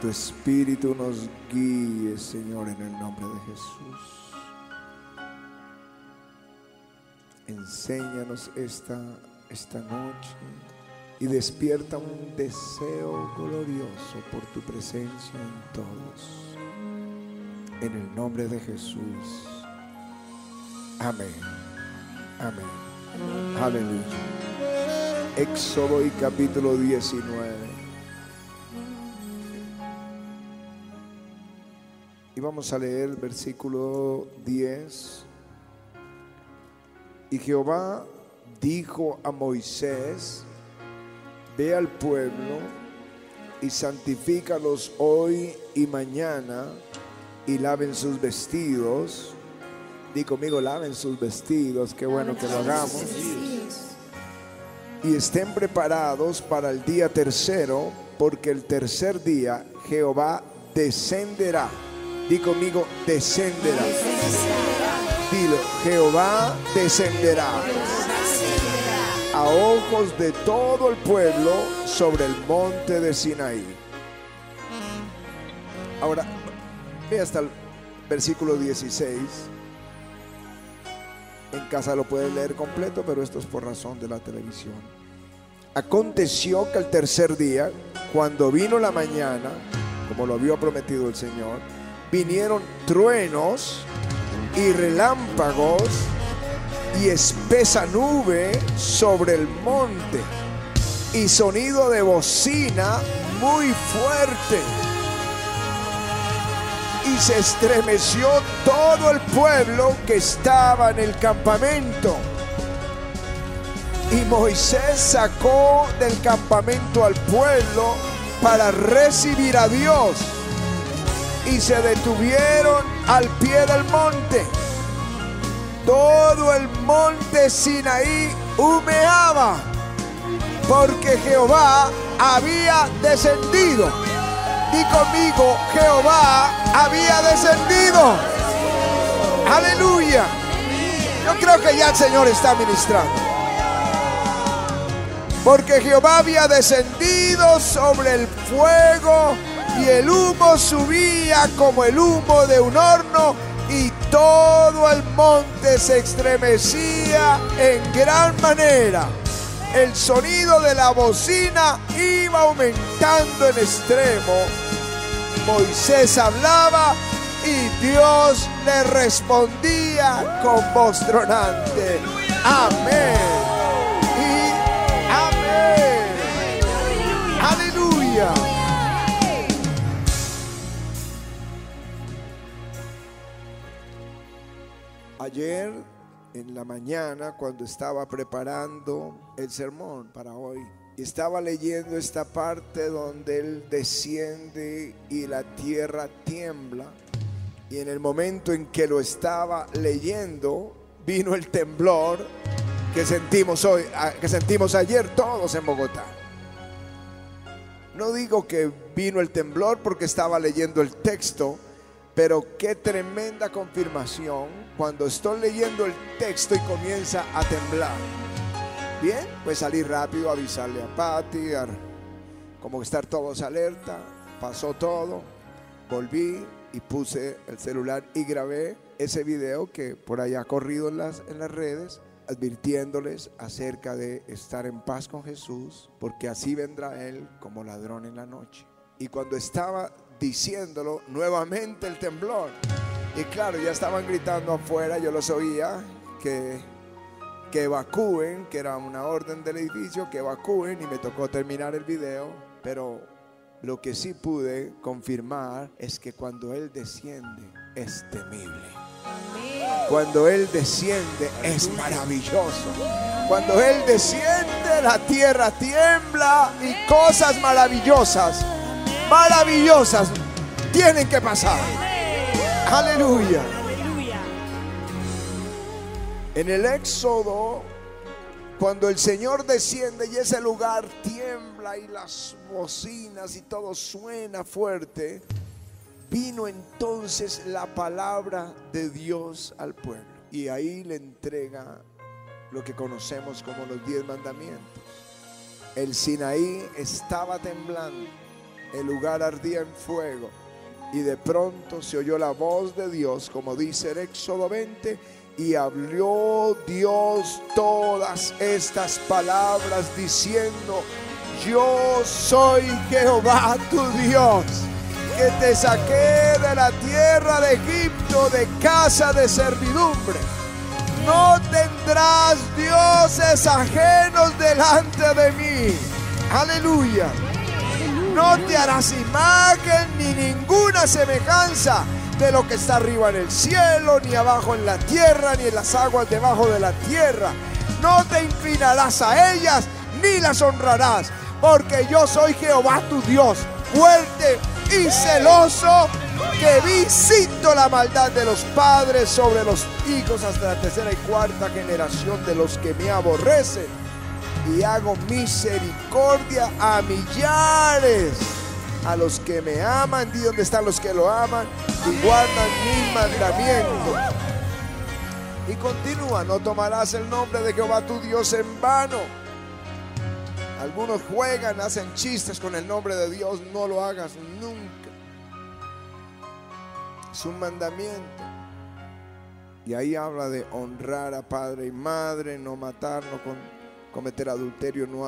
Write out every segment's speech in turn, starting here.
tu espíritu nos guíe, Señor, en el nombre de Jesús. Enséñanos esta, esta noche y despierta un deseo glorioso por tu presencia en todos. En el nombre de Jesús. Amén. Amén. Aleluya. Éxodo y capítulo 19. Y vamos a leer el versículo 10. Y Jehová dijo a Moisés, ve al pueblo y santifícalos hoy y mañana y laven sus vestidos. Di conmigo, laven sus vestidos, qué bueno que lo hagamos. Y estén preparados para el día tercero, porque el tercer día Jehová descenderá. Di conmigo, descenderá. Dilo, Jehová descenderá a ojos de todo el pueblo sobre el monte de Sinaí. Ahora, ve hasta el versículo 16. En casa lo puedes leer completo, pero esto es por razón de la televisión. Aconteció que el tercer día, cuando vino la mañana, como lo había prometido el Señor, vinieron truenos y relámpagos y espesa nube sobre el monte y sonido de bocina muy fuerte. Y se estremeció todo el pueblo que estaba en el campamento. Y Moisés sacó del campamento al pueblo para recibir a Dios. Y se detuvieron al pie del monte todo el monte Sinaí humeaba, porque Jehová había descendido. Y conmigo, Jehová había descendido. Aleluya. Yo creo que ya el Señor está ministrando. Porque Jehová había descendido sobre el fuego y el humo subía como el humo de un horno y todo el monte se estremecía en gran manera. El sonido de la bocina iba aumentando en extremo. Moisés hablaba y Dios le respondía con voz tronante. Amén. Y amén. Aleluya. Ayer en la mañana cuando estaba preparando el sermón para hoy, estaba leyendo esta parte donde Él desciende y la tierra tiembla. Y en el momento en que lo estaba leyendo, vino el temblor que sentimos hoy, que sentimos ayer todos en Bogotá. No digo que vino el temblor porque estaba leyendo el texto, pero qué tremenda confirmación cuando estoy leyendo el texto y comienza a temblar. Bien, pues salí rápido a avisarle a Patti, como estar todos alerta. Pasó todo, volví y puse el celular y grabé ese video que por allá ha corrido en las, en las redes, advirtiéndoles acerca de estar en paz con Jesús, porque así vendrá Él como ladrón en la noche. Y cuando estaba diciéndolo, nuevamente el temblor. Y claro, ya estaban gritando afuera, yo los oía, que, que evacúen, que era una orden del edificio, que evacúen y me tocó terminar el video, pero lo que sí pude confirmar es que cuando Él desciende es temible. Cuando Él desciende es maravilloso. Cuando Él desciende la tierra tiembla y cosas maravillosas maravillosas tienen que pasar. Aleluya. En el Éxodo, cuando el Señor desciende y ese lugar tiembla y las bocinas y todo suena fuerte, vino entonces la palabra de Dios al pueblo. Y ahí le entrega lo que conocemos como los diez mandamientos. El Sinaí estaba temblando El lugar ardía en fuego y de pronto se oyó la voz de Dios, como dice en Éxodo 20, y habló Dios todas estas palabras diciendo, yo soy Jehová tu Dios, que te saqué de la tierra de Egipto, de casa de servidumbre. No tendrás dioses ajenos delante de mí. Aleluya. No te harás imagen ni ninguna semejanza de lo que está arriba en el cielo, ni abajo en la tierra, ni en las aguas debajo de la tierra. No te inclinarás a ellas, ni las honrarás, porque yo soy Jehová tu Dios, fuerte y celoso, que visito la maldad de los padres sobre los hijos hasta la tercera y cuarta generación de los que me aborrecen, y hago misericordia a millares a los que me aman, di dónde están los que lo aman y guardan mi mandamiento. Y continúa, no tomarás el nombre de Jehová tu Dios en vano. Algunos juegan, hacen chistes con el nombre de Dios, no lo hagas nunca. Es un mandamiento. Y ahí habla de honrar a padre y madre, no matar, no cometer adulterio, no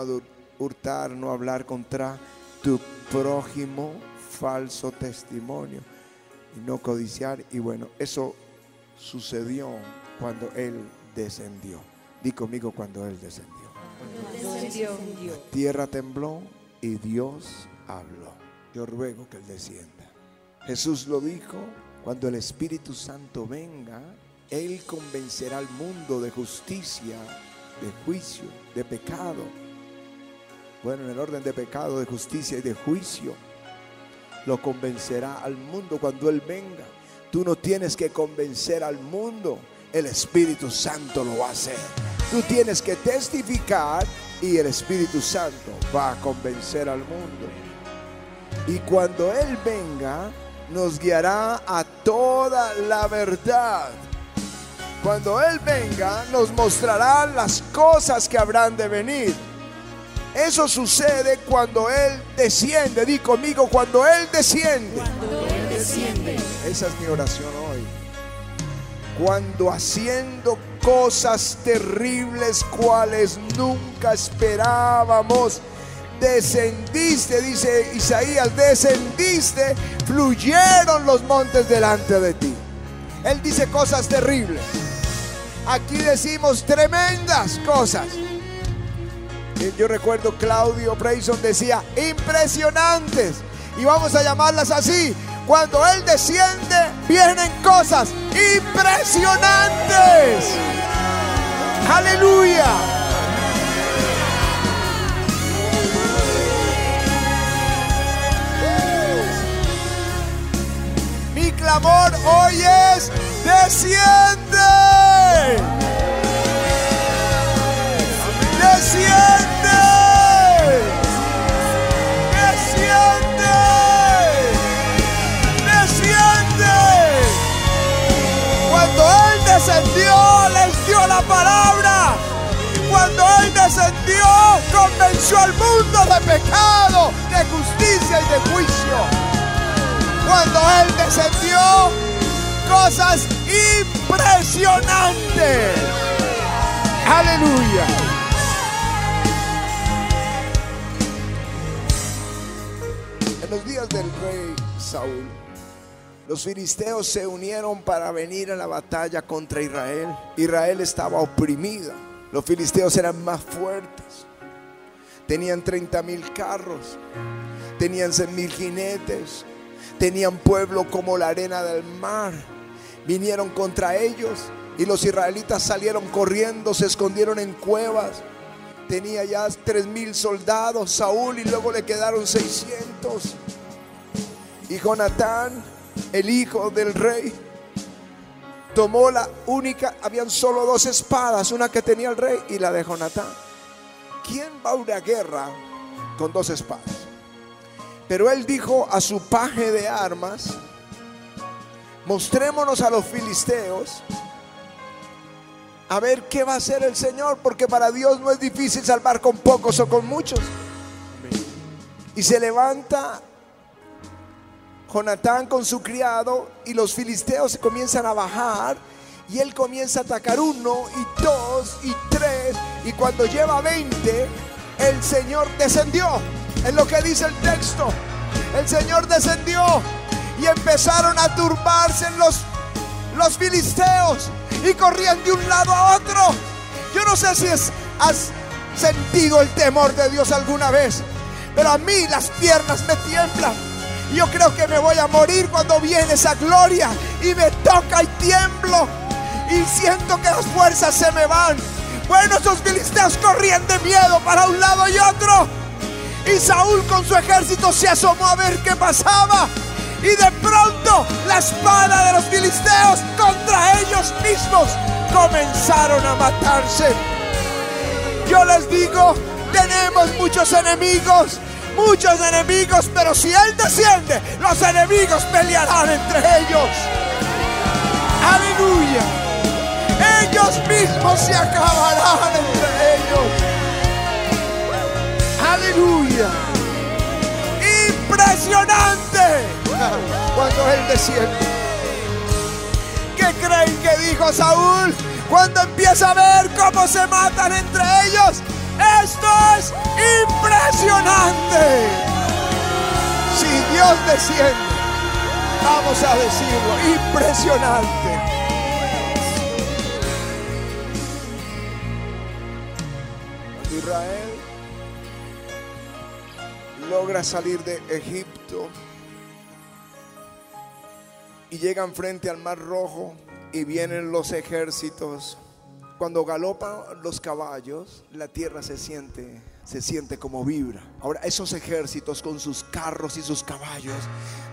hurtar, no hablar contra tu prójimo falso testimonio y no codiciar. Y bueno, eso sucedió cuando Él descendió. Di conmigo cuando Él descendió. La tierra tembló y Dios habló. Yo ruego que Él descienda. Jesús lo dijo, cuando el Espíritu Santo venga, Él convencerá al mundo de justicia, de juicio, de pecado bueno, en el orden de pecado, de justicia y de juicio, lo convencerá al mundo cuando Él venga. Tú no tienes que convencer al mundo, el Espíritu Santo lo va a hacer. Tú tienes que testificar y el Espíritu Santo va a convencer al mundo. Y cuando Él venga, nos guiará a toda la verdad. Cuando Él venga, nos mostrará las cosas que habrán de venir eso sucede cuando Él desciende. Di conmigo, cuando Él desciende. Cuando Él desciende. Esa es mi oración hoy. Cuando haciendo cosas terribles cuales nunca esperábamos, descendiste, dice Isaías, descendiste, fluyeron los montes delante de ti. Él dice cosas terribles. Aquí decimos tremendas cosas. Eh, yo recuerdo Claudio Brayson decía, impresionantes. Y vamos a llamarlas así. Cuando Él desciende, vienen cosas impresionantes. Aleluya. Mi clamor hoy es, desciende. Convenció al mundo de pecado, de justicia y de juicio. Cuando Él descendió, cosas impresionantes. Aleluya. los días del rey Saúl, los filisteos se unieron para venir a la batalla contra Israel. Israel estaba oprimida. Los filisteos eran más fuertes. Tenían 30 mil carros. Tenían 100 mil jinetes. Tenían pueblo como la arena del mar. Vinieron contra ellos y los israelitas salieron corriendo, se escondieron en cuevas tenía ya tres mil soldados, Saúl, y luego le quedaron 600. Y Jonatán, el hijo del rey, tomó la única, habían solo dos espadas, una que tenía el rey y la de Jonatán. ¿Quién va a una guerra con dos espadas? Pero él dijo a su paje de armas, mostrémonos a los filisteos a ver qué va a hacer el Señor, porque para Dios no es difícil salvar con pocos o con muchos. Y se levanta Jonatán con su criado y los filisteos se comienzan a bajar y él comienza a atacar uno y dos y tres y cuando lleva 20 el Señor descendió. En lo que dice el texto, el Señor descendió y empezaron a turbarse los, los filisteos y corrían de un lado a otro. Yo no sé si has sentido el temor de Dios alguna vez, pero a mí las piernas me tiemblan. Yo creo que me voy a morir cuando viene esa gloria y me toca y tiemblo y siento que las fuerzas se me van. Bueno, esos filisteos corrían de miedo para un lado y otro. Y Saúl con su ejército se asomó a ver qué pasaba. Y de pronto la espada de los filisteos contra ellos mismos comenzaron a matarse. Yo les digo, tenemos muchos enemigos, muchos enemigos, pero si Él desciende, los enemigos pelearán entre ellos. Aleluya. Ellos mismos se acabarán entre ellos. Aleluya. Impresionante cuando Él desciende. ¿Qué creen que dijo Saúl cuando empieza a ver cómo se matan entre ellos? Esto es impresionante. Si Dios desciende, vamos a decirlo, impresionante. Israel logra salir de Egipto y llegan frente al Mar Rojo y vienen los ejércitos. Cuando galopan los caballos, la tierra se siente, se siente como vibra. Ahora esos ejércitos con sus carros y sus caballos,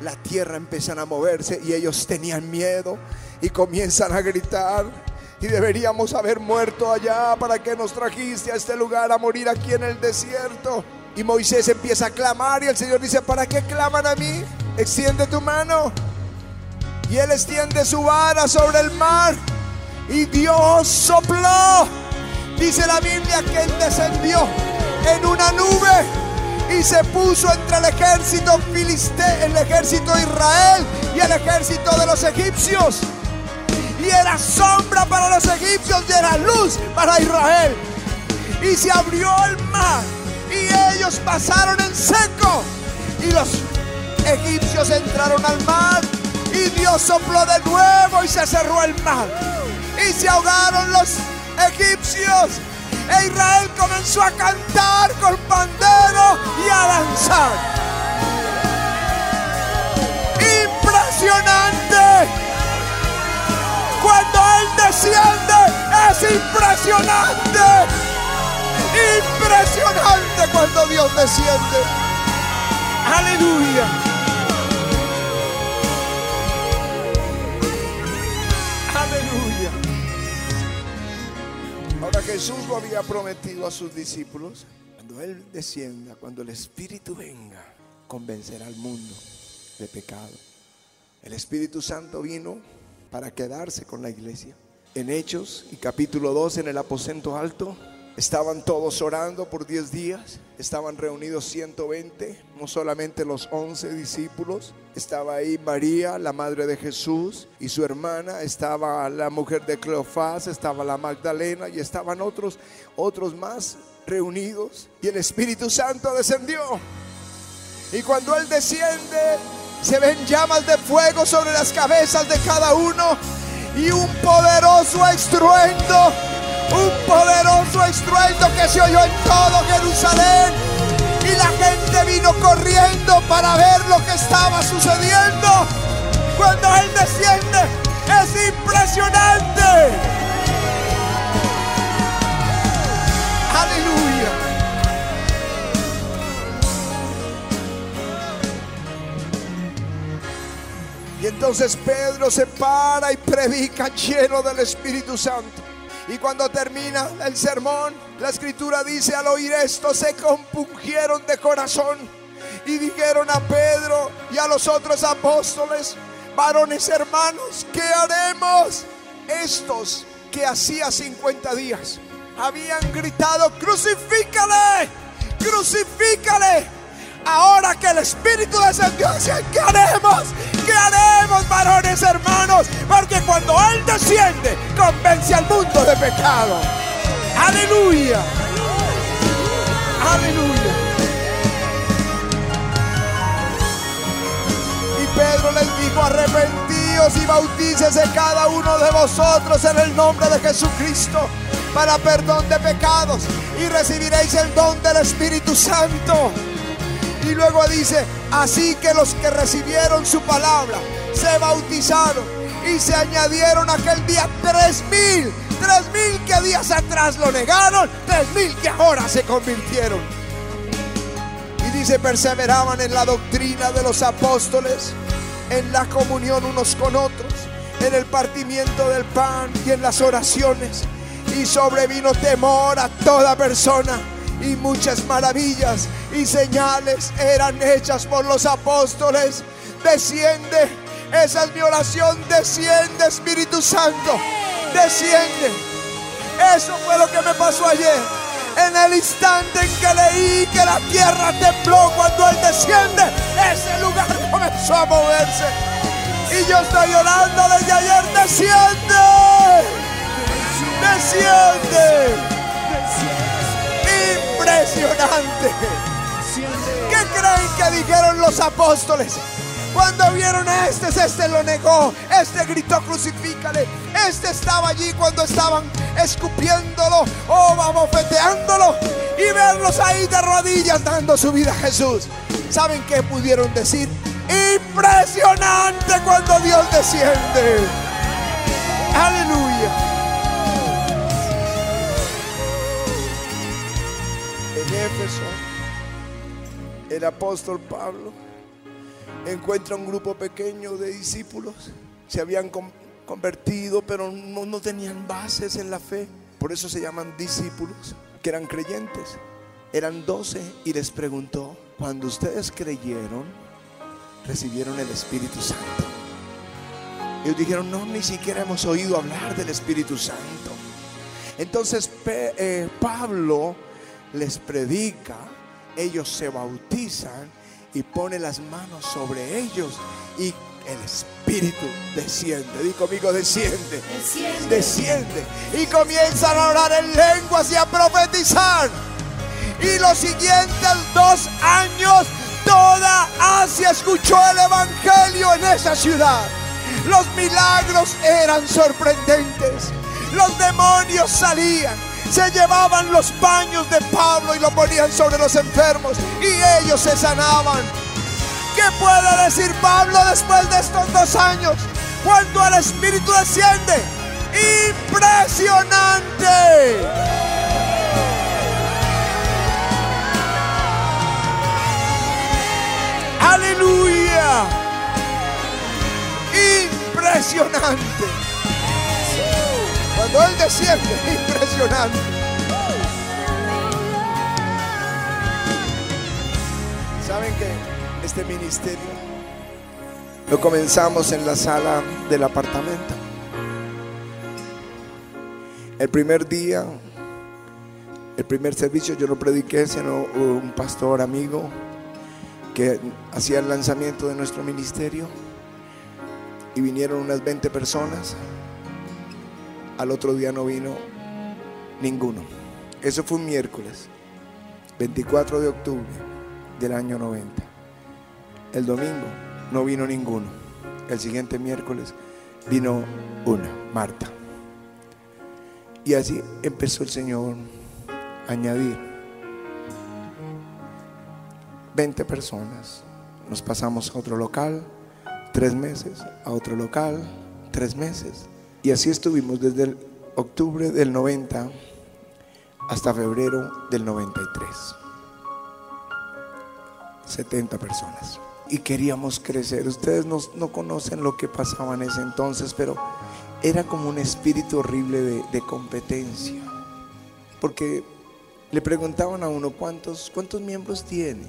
la tierra empiezan a moverse y ellos tenían miedo y comienzan a gritar. Y deberíamos haber muerto allá para que nos trajiste a este lugar a morir aquí en el desierto. Y Moisés empieza a clamar y el Señor dice, ¿para qué claman a mí? Extiende tu mano. Y él extiende su vara sobre el mar. Y Dios sopló. Dice la Biblia que él descendió en una nube y se puso entre el ejército filisteo, el ejército de Israel y el ejército de los egipcios. Y era sombra para los egipcios y era luz para Israel. Y se abrió el mar y ellos pasaron en seco. Y los egipcios entraron al mar y Dios sopló de nuevo y se cerró el mar. Y se ahogaron los egipcios. E Israel comenzó a cantar con pandero y a danzar. Impresionante. Cuando Él desciende es impresionante. Impresionante cuando Dios desciende. Aleluya. Jesús lo había prometido a sus discípulos. Cuando Él descienda, cuando el Espíritu venga, convencerá al mundo de pecado. El Espíritu Santo vino para quedarse con la iglesia. En Hechos y capítulo 2, en el aposento alto, estaban todos orando por 10 días. Estaban reunidos 120, no solamente los 11 discípulos. Estaba ahí María, la madre de Jesús, y su hermana. Estaba la mujer de Cleofás, estaba la Magdalena y estaban otros, otros más reunidos. Y el Espíritu Santo descendió. Y cuando Él desciende, se ven llamas de fuego sobre las cabezas de cada uno y un poderoso estruendo un poderoso estruendo que se oyó en todo Jerusalén. Y la gente vino corriendo para ver lo que estaba sucediendo. Cuando Él desciende, es impresionante. Aleluya. Y entonces Pedro se para y predica lleno del Espíritu Santo. Y cuando termina el sermón, la escritura dice, al oír esto se compungieron de corazón y dijeron a Pedro y a los otros apóstoles, varones hermanos, ¿qué haremos? Estos que hacía 50 días habían gritado, crucifícale, crucifícale. Ahora que el Espíritu descendió, ¿qué haremos? ¿Qué haremos, varones hermanos? Porque cuando Él desciende, convence al mundo de pecado. Aleluya. Aleluya. Y Pedro les dijo, arrepentíos y bautícese cada uno de vosotros en el nombre de Jesucristo para perdón de pecados y recibiréis el don del Espíritu Santo. Luego dice, así que los que recibieron su palabra se bautizaron y se añadieron aquel día tres mil, tres mil que días atrás lo negaron, tres mil que ahora se convirtieron. Y dice, perseveraban en la doctrina de los apóstoles, en la comunión unos con otros, en el partimiento del pan y en las oraciones. Y sobrevino temor a toda persona y muchas maravillas y señales eran hechas por los apóstoles. Desciende, esa es mi oración, desciende Espíritu Santo, desciende. Eso fue lo que me pasó ayer. En el instante en que leí que la tierra tembló cuando Él desciende, ese lugar comenzó a moverse. Y yo estoy orando desde ayer, desciende, desciende. Impresionante. ¿Qué creen que dijeron los apóstoles? Cuando vieron a este, este lo negó, este gritó crucifícale, este estaba allí cuando estaban escupiéndolo o bofeteándolo y verlos ahí de rodillas dando su vida a Jesús. ¿Saben qué pudieron decir? Impresionante cuando Dios desciende. Aleluya. El apóstol Pablo encuentra un grupo pequeño de discípulos. Se habían con- convertido, pero no, tenían bases en la fe. Por eso se llaman discípulos, que eran creyentes. Eran doce y les preguntó, cuando ustedes creyeron, recibieron el Espíritu Santo. Ellos dijeron, no, ni siquiera hemos oído hablar del Espíritu Santo. Entonces eh, Pablo les predica, ellos se bautizan y pone las manos sobre ellos y el Espíritu desciende. Di conmigo, desciende. Desciende. Y comienzan a orar en lenguas y a profetizar. Y los siguientes dos años, toda Asia escuchó el Evangelio en esa ciudad. Los milagros eran sorprendentes. Los demonios salían. Se llevaban los paños de Pablo y lo ponían sobre los enfermos. Y ellos se sanaban. ¿Qué puede decir Pablo después de estos dos años? Cuando el Espíritu desciende. Impresionante. Aleluya. Impresionante. Cuando Él desciende, impresionante. ¿Saben que este ministerio lo comenzamos en la sala del apartamento? El primer día, el primer servicio yo no prediqué, sino un pastor amigo que hacía el lanzamiento de nuestro ministerio y vinieron unas 20 personas. Al otro día no vino ninguno. Eso fue un miércoles, 24 de octubre del año 90. El domingo no vino ninguno. El siguiente miércoles vino una, Marta. Y así empezó el Señor a añadir 20 personas. Nos pasamos a otro local, tres meses, a otro local, tres meses. Y así estuvimos desde el octubre del 90 hasta febrero del 93. 70 personas. Y queríamos crecer. Ustedes no, no conocen lo que pasaba en ese entonces, pero era como un espíritu horrible de, de competencia. Porque le preguntaban a uno cuántos, cuántos miembros tiene.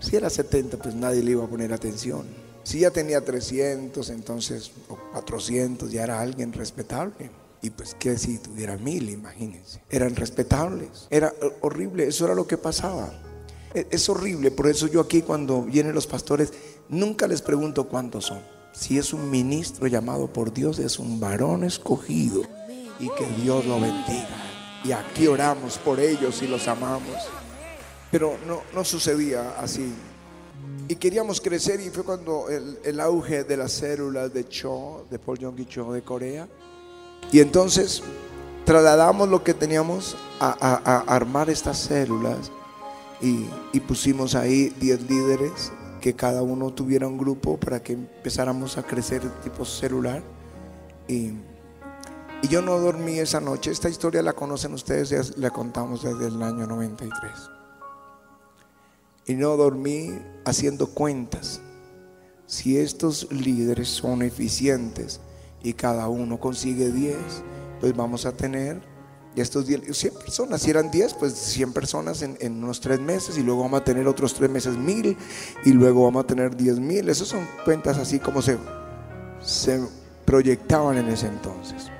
Si era 70, pues nadie le iba a poner atención. Si ya tenía 300, entonces, o 400, ya era alguien respetable. Y pues que si tuviera mil, imagínense. Eran respetables. Era horrible, eso era lo que pasaba. E- Es horrible, por eso yo aquí cuando vienen los pastores nunca les pregunto cuántos son. Si es un ministro llamado por Dios, es un varón escogido y que Dios lo bendiga. Y aquí oramos por ellos y los amamos. Pero no, no sucedía así. Y queríamos crecer y fue cuando el, el auge de las células de Cho, de Paul Yong Cho de Corea. Y entonces trasladamos lo que teníamos a, a- a armar estas células y, y pusimos ahí 10 líderes que cada uno tuviera un grupo para que empezáramos a crecer tipo celular. Y, y yo no dormí esa noche. Esta historia la conocen ustedes, ya la contamos desde el año 93. Y no dormí haciendo cuentas. Si estos líderes son eficientes y cada uno consigue 10, pues vamos a tener y estos 10, 100 personas. Si eran 10, pues 100 personas en, en unos 3 meses y luego vamos a tener otros 3 meses 1000 y luego vamos a tener 10 mil. Esas son cuentas así como se, se proyectaban en ese entonces.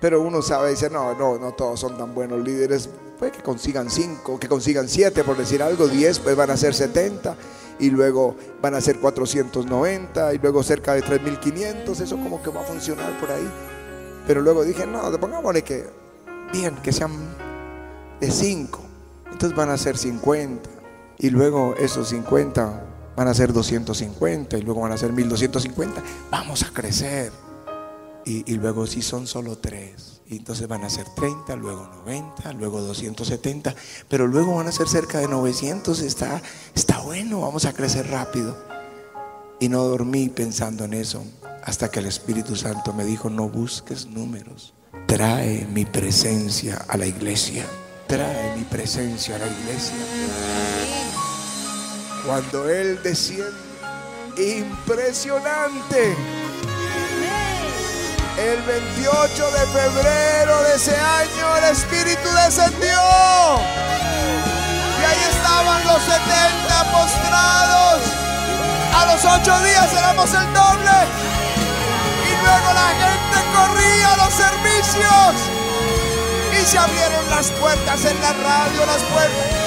Pero uno sabe, dice, no, no, no todos son tan buenos líderes. Puede que consigan 5, que consigan 7, por decir algo, 10, pues van a ser 70 y luego van a ser 490 y luego cerca de 3500. Eso como que va a funcionar por ahí. Pero luego dije, no, pongámosle que, bien, que sean de 5. Entonces van a ser 50. Y luego esos 50 van a ser 250 y luego van a ser 1250. Vamos a crecer. Y, y luego si son solo 3. Y entonces van a ser 30, luego 90, luego 270. Pero luego van a ser cerca de 900. Está, está bueno, vamos a crecer rápido. Y no dormí pensando en eso hasta que el Espíritu Santo me dijo, no busques números. Trae mi presencia a la iglesia. Trae mi presencia a la iglesia. Cuando Él desciende, impresionante. El 28 de febrero de ese año el Espíritu descendió. Y ahí estaban los 70 postrados. A los ocho días éramos el doble. Y luego la gente corría a los servicios. Y se abrieron las puertas en la radio, las puertas.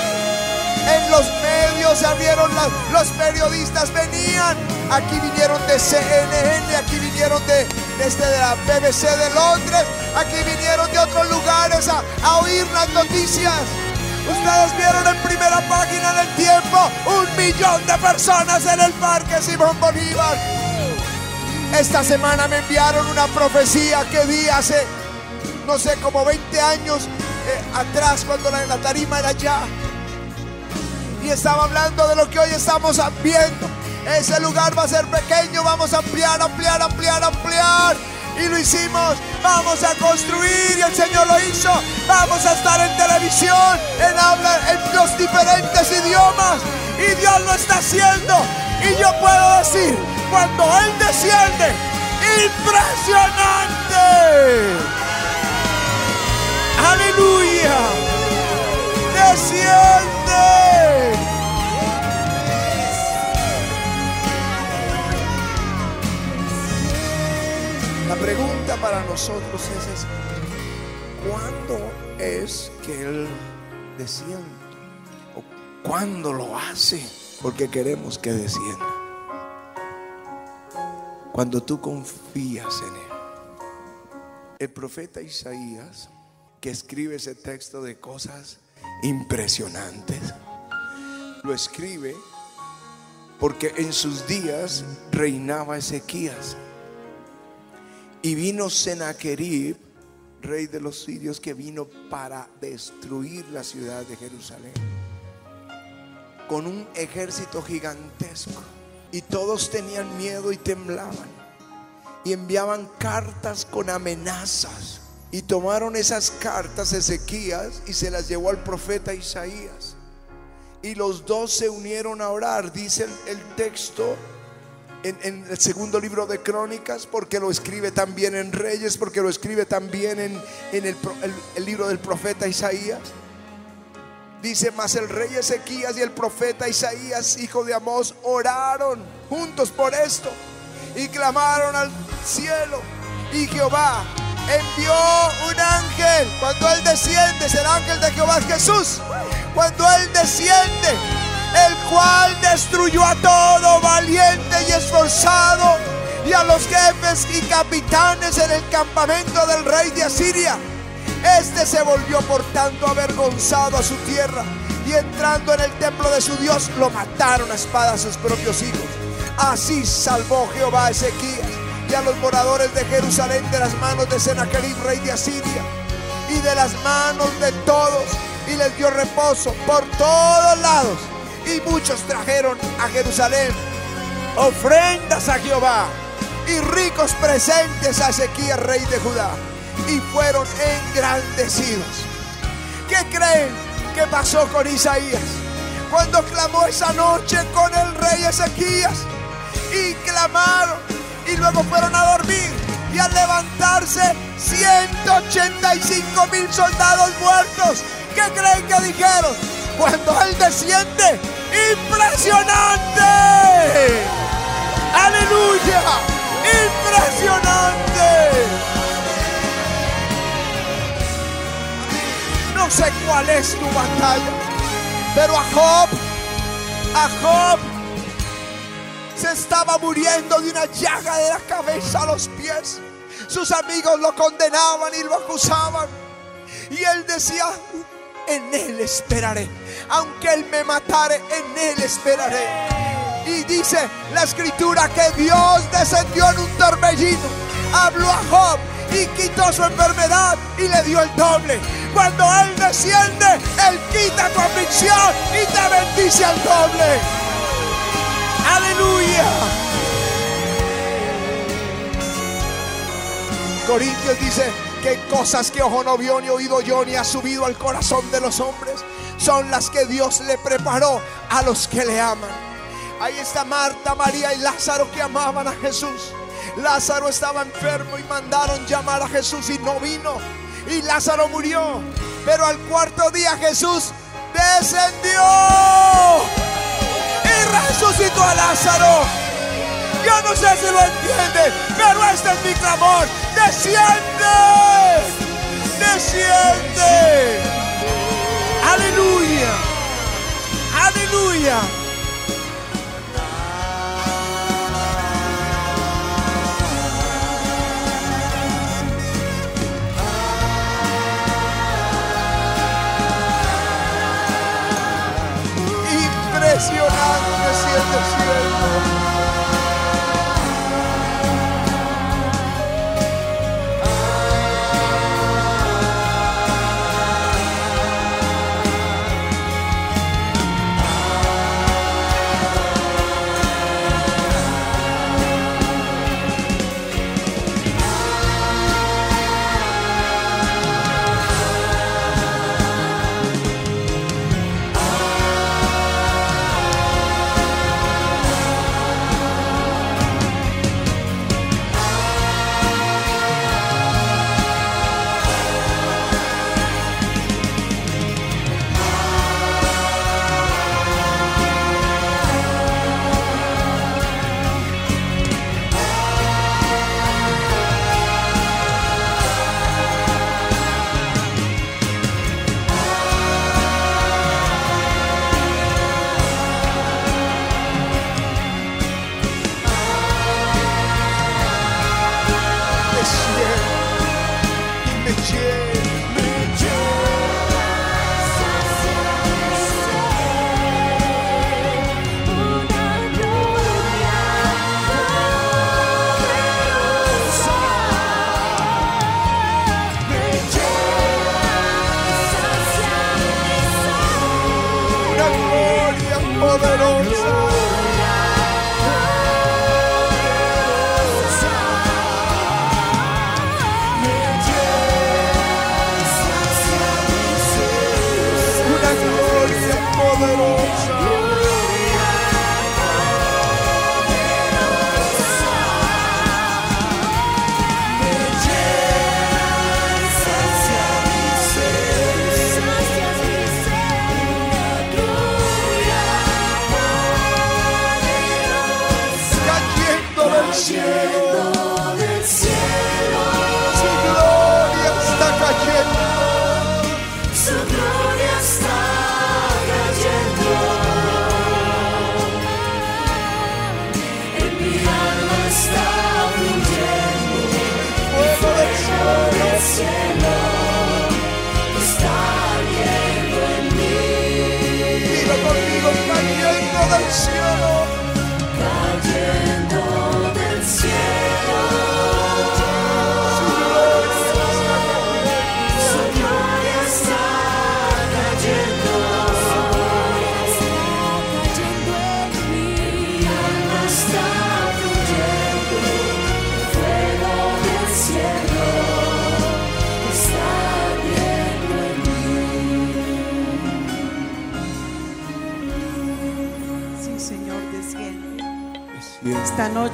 En los medios se abrieron los periodistas venían. Aquí vinieron de CNN, aquí vinieron de, desde de la BBC de Londres, aquí vinieron de otros lugares a, oír las noticias. Ustedes vieron en primera página del tiempo un millón de personas en el parque Simón Bolívar. Esta semana me enviaron una profecía que di hace, no sé, como 20 años eh, atrás, cuando la, la tarima era allá. Estaba hablando de lo que hoy estamos viendo. Ese lugar va a ser pequeño, vamos a ampliar, ampliar, ampliar, ampliar. Y lo hicimos, vamos a construir y el Señor lo hizo. Vamos a estar en televisión, en habla, en los diferentes idiomas. Y Dios lo está haciendo. Y yo puedo decir, cuando Él desciende, impresionante. Aleluya. Desciende. Pregunta para nosotros es, es, ¿cuándo es que Él desciende? ¿O cuándo lo hace? Porque queremos que descienda. Cuando tú confías en Él. El profeta Isaías, que escribe ese texto de cosas impresionantes, lo escribe porque en sus días reinaba Ezequías. Y vino Sennacherib, rey de los sirios, que vino para destruir la ciudad de Jerusalén. Con un ejército gigantesco. Y todos tenían miedo y temblaban. Y enviaban cartas con amenazas. Y tomaron esas cartas Ezequías y se las llevó al profeta Isaías. Y los dos se unieron a orar, dice el, el texto en, el segundo libro de Crónicas, porque lo escribe también en Reyes, porque lo escribe también en, el, libro del profeta Isaías. Dice, mas el rey Ezequías y el profeta Isaías, hijo de Amós, oraron juntos por esto y clamaron al cielo. Y Jehová envió un ángel. Cuando Él desciende, será ángel de Jehová es Jesús. Cuando Él desciende, cual destruyó a todo valiente y esforzado y a los jefes y capitanes en el campamento del rey de Asiria. Este se volvió por tanto avergonzado a su tierra y entrando en el templo de su Dios lo mataron a espada a sus propios hijos. Así salvó Jehová a Ezequías y a los moradores de Jerusalén de las manos de Sennacherib, rey de Asiria, y de las manos de todos, y les dio reposo por todos lados. Y muchos trajeron a Jerusalén ofrendas a Jehová y ricos presentes a Ezequías, rey de Judá, y fueron engrandecidos. ¿Qué creen que pasó con Isaías cuando clamó esa noche con el rey Ezequías? Y clamaron y luego fueron a dormir y al levantarse 185 mil soldados muertos. ¿Qué creen que dijeron? Cuando él desciende, impresionante. Aleluya, impresionante. No sé cuál es tu batalla, pero a Job, a Job se estaba muriendo de una llaga de la cabeza a los pies. Sus amigos lo condenaban y lo acusaban. Y él decía, en él esperaré. Aunque él me matare, en él esperaré. Y dice la escritura que Dios descendió en un torbellino, habló a Job y quitó su enfermedad y le dio el doble. Cuando Él desciende, Él quita tu aflicción y te bendice al doble. Aleluya. Corintios dice que cosas que ojo no vio ni oído yo ni ha subido al corazón de los hombres son las que Dios le preparó a los que le aman. Ahí está Marta, María y Lázaro que amaban a Jesús. Lázaro estaba enfermo y mandaron llamar a Jesús y no vino. Y Lázaro murió. Pero al cuarto día Jesús descendió y resucitó a Lázaro. Yo no sé si lo entienden, pero este es mi clamor. Desciende, desciende. Aleluya, aleluya. Impresionante siente cielo. me poderosa.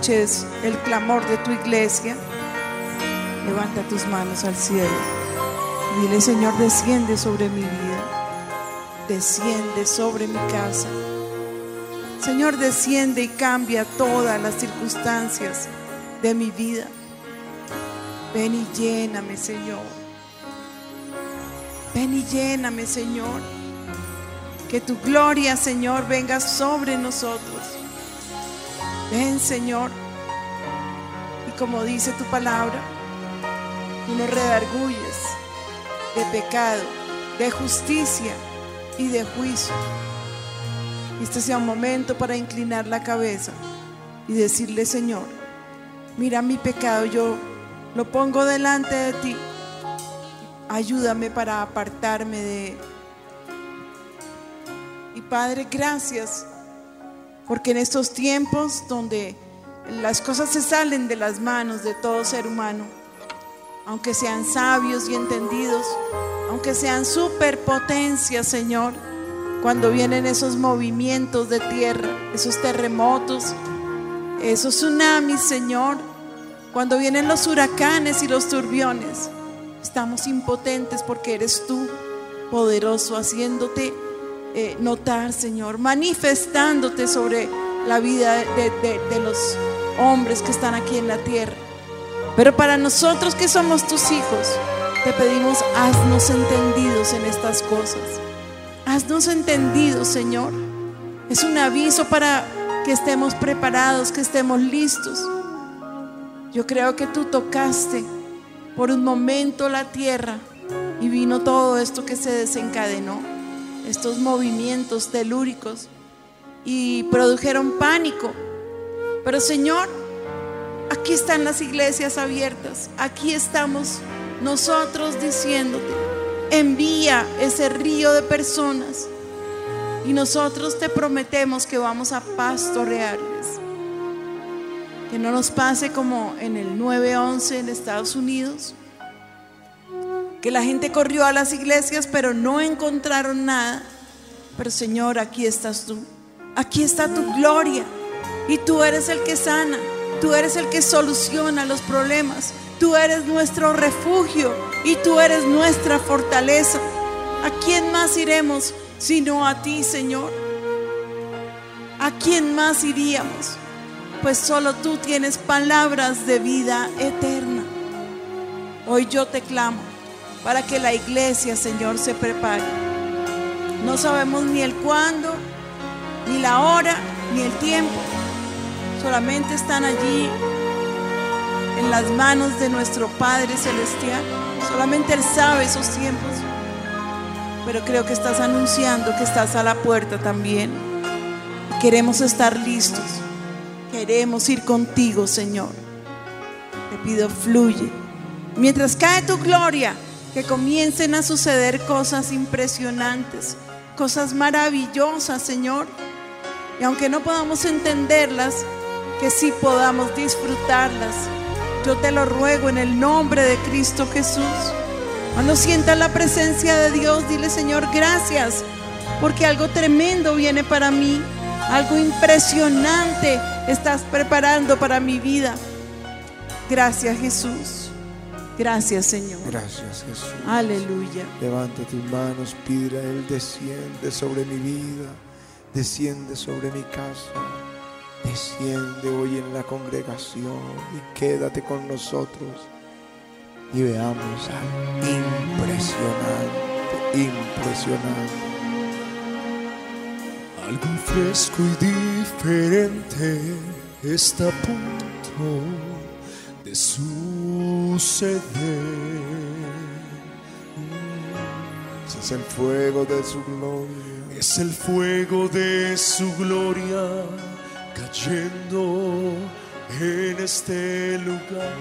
El clamor de tu iglesia. Levanta tus manos al cielo. Dile, Señor, desciende sobre mi vida. Desciende sobre mi casa. Señor, desciende y cambia todas las circunstancias de mi vida. Ven y lléname, Señor. Ven y lléname, Señor. Que tu gloria, Señor, venga sobre nosotros. Ven, Señor. Y como dice tu palabra, tú nos redarguyes de pecado, de justicia y de juicio. Este sea un momento para inclinar la cabeza y decirle, Señor, mira mi pecado, yo lo pongo delante de ti. Ayúdame para apartarme de él. Y Padre, gracias, porque en estos tiempos donde las cosas se salen de las manos de todo ser humano, aunque sean sabios y entendidos, aunque sean superpotencias, Señor, cuando vienen esos movimientos de tierra, esos terremotos, esos tsunamis, Señor, cuando vienen los huracanes y los turbiones, estamos impotentes porque eres tú, poderoso, haciéndote eh, notar, Señor, manifestándote sobre la vida de, de- de los hombres que están aquí en la tierra. Pero para nosotros que somos tus hijos, te pedimos, haznos entendidos en estas cosas. Haznos entendidos, Señor. Es un aviso para que estemos preparados, que estemos listos. Yo creo que tú tocaste por un momento la tierra y vino todo esto que se desencadenó, estos movimientos telúricos y produjeron pánico. Pero Señor, aquí están las iglesias abiertas, aquí estamos nosotros diciéndote, envía ese río de personas y nosotros te prometemos que vamos a pastorearles. Que no nos pase como en el 9-11 en Estados Unidos, que la gente corrió a las iglesias pero no encontraron nada. Pero Señor, aquí estás tú, aquí está tu gloria y tú eres el que sana, tú eres el que soluciona los problemas, tú eres nuestro refugio y tú eres nuestra fortaleza. ¿A quién más iremos sino a ti, Señor? ¿A quién más iríamos? Pues solo tú tienes palabras de vida eterna. Hoy yo te clamo para que la iglesia, Señor, se prepare. No sabemos ni el cuándo, ni la hora, ni el tiempo. Solamente están allí en las manos de nuestro Padre Celestial. Solamente Él sabe esos tiempos. Pero creo que estás anunciando que estás a la puerta también. Queremos estar listos. Queremos ir contigo, Señor. Te pido, fluye. Mientras cae tu gloria, que comiencen a suceder cosas impresionantes, cosas maravillosas, Señor. Y aunque no podamos entenderlas, que sí podamos disfrutarlas. Yo te lo ruego en el nombre de Cristo Jesús. Cuando sientas la presencia de Dios, dile Señor, gracias, porque algo tremendo viene para mí, algo impresionante estás preparando para mi vida. Gracias Jesús, gracias Señor. Gracias Jesús. Aleluya. Levanta tus manos, pídele a Él, desciende sobre mi vida, desciende sobre mi casa, desciende hoy en la congregación y quédate con nosotros y veamos al impresionante, impresionante. Algo fresco y diferente está a punto de suceder. Es el fuego de su gloria. Es el fuego de su gloria cayendo en este lugar.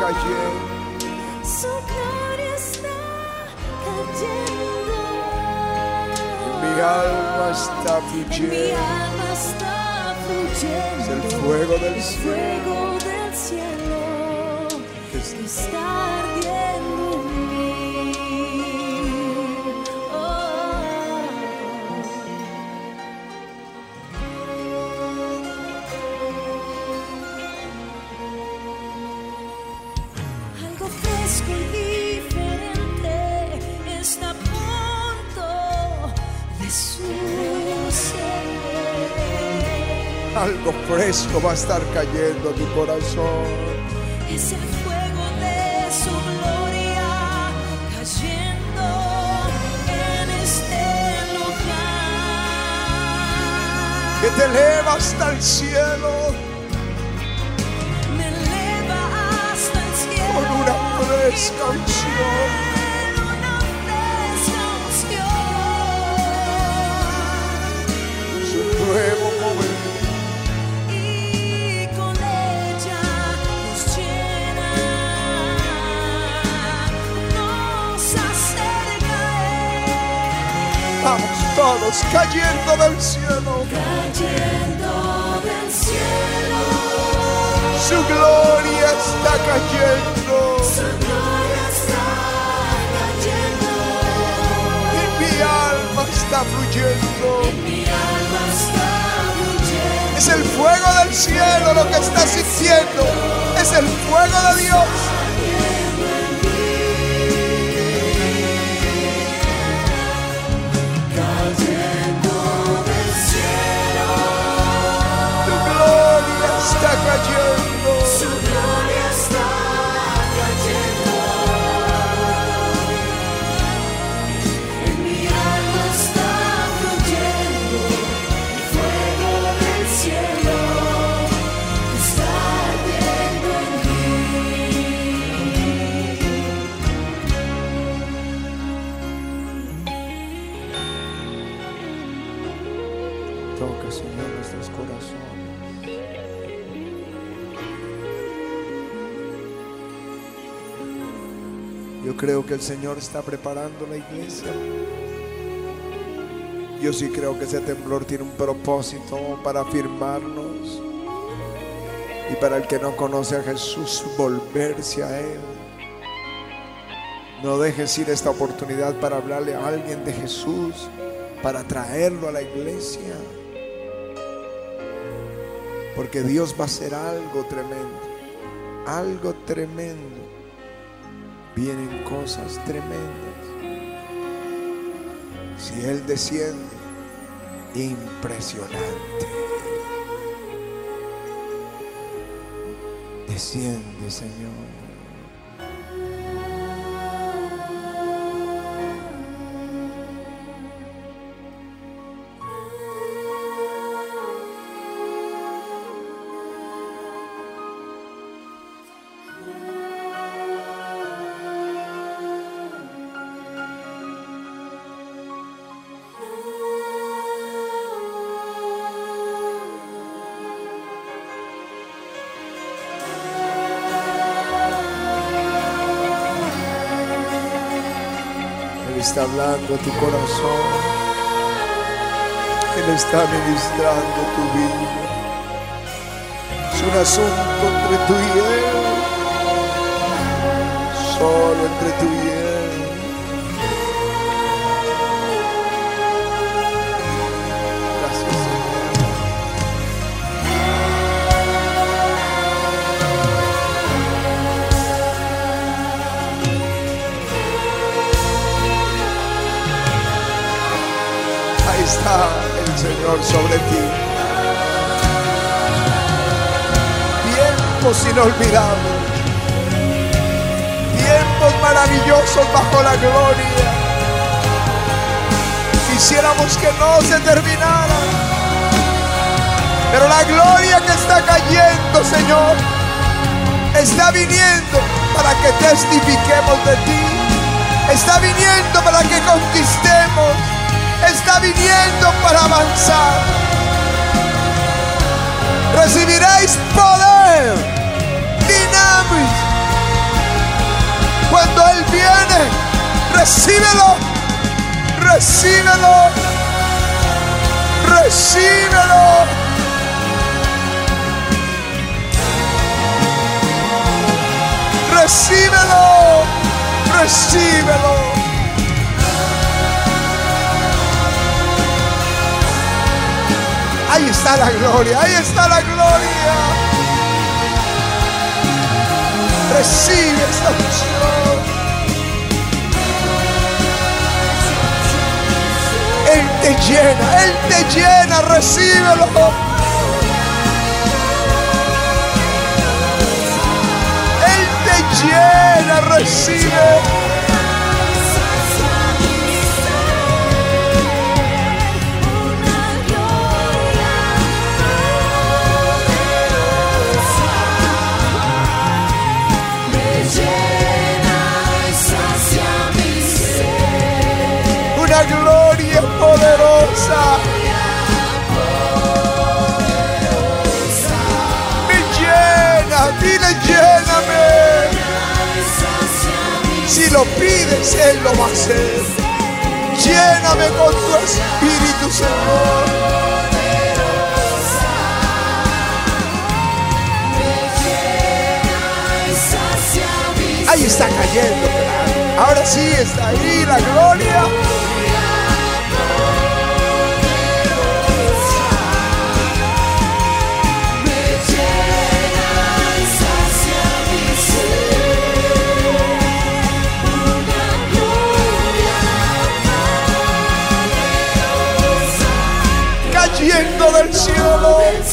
Cayendo. su gloria está cayendo. Mi alma está En mi fluyendo. alma está fluyendo. Es el fuego del cielo Algo fresco va a estar cayendo a tu corazón. Es el fuego de su gloria cayendo en este lugar. Que te eleva hasta el cielo Me eleva hasta el cielo. con una fresca unción. Todos cayendo del cielo. cayendo del cielo, Su gloria está cayendo. su gloria está cayendo, Y mi alma está fluyendo. mi alma está fluyendo, Es el fuego del cielo lo que estás sintiendo. Es el fuego de Dios. Creo que el Señor está preparando la iglesia. Yo sí creo que ese temblor tiene un propósito para afirmarnos. Y para el que no conoce a Jesús, volverse a Él. No dejes ir esta oportunidad para hablarle a alguien de Jesús, para traerlo a la iglesia. Porque Dios va a hacer algo tremendo. Algo tremendo. Vienen cosas tremendas. Si Él desciende, impresionante. Desciende, Señor. Está hablando a tu corazón. Él está ministrando tu vida. Es un asunto entre tú y Él. Solo entre tú y Él. Señor sobre ti. Tiempos inolvidables. Tiempos maravillosos bajo la gloria. Quisiéramos que no se terminara. Pero la gloria que está cayendo, Señor, está viniendo para que testifiquemos de ti. Está viniendo para que conquistemos. Está viniendo para avanzar. Recibiréis poder, dinamis. Cuando Él viene, recíbelo, recíbelo, recíbelo. Recíbelo, recíbelo. Ahí está la gloria, ahí está la gloria. Recibe esta unción. Él te llena, Él te llena, recíbelo. Él te llena, recibe. Una gloria poderosa. Me llena, dile lléname. Si lo pides, Él lo va a hacer. Lléname con tu Espíritu, Señor. Ahí está cayendo. Ahora sí está ahí la gloria. Cayendo del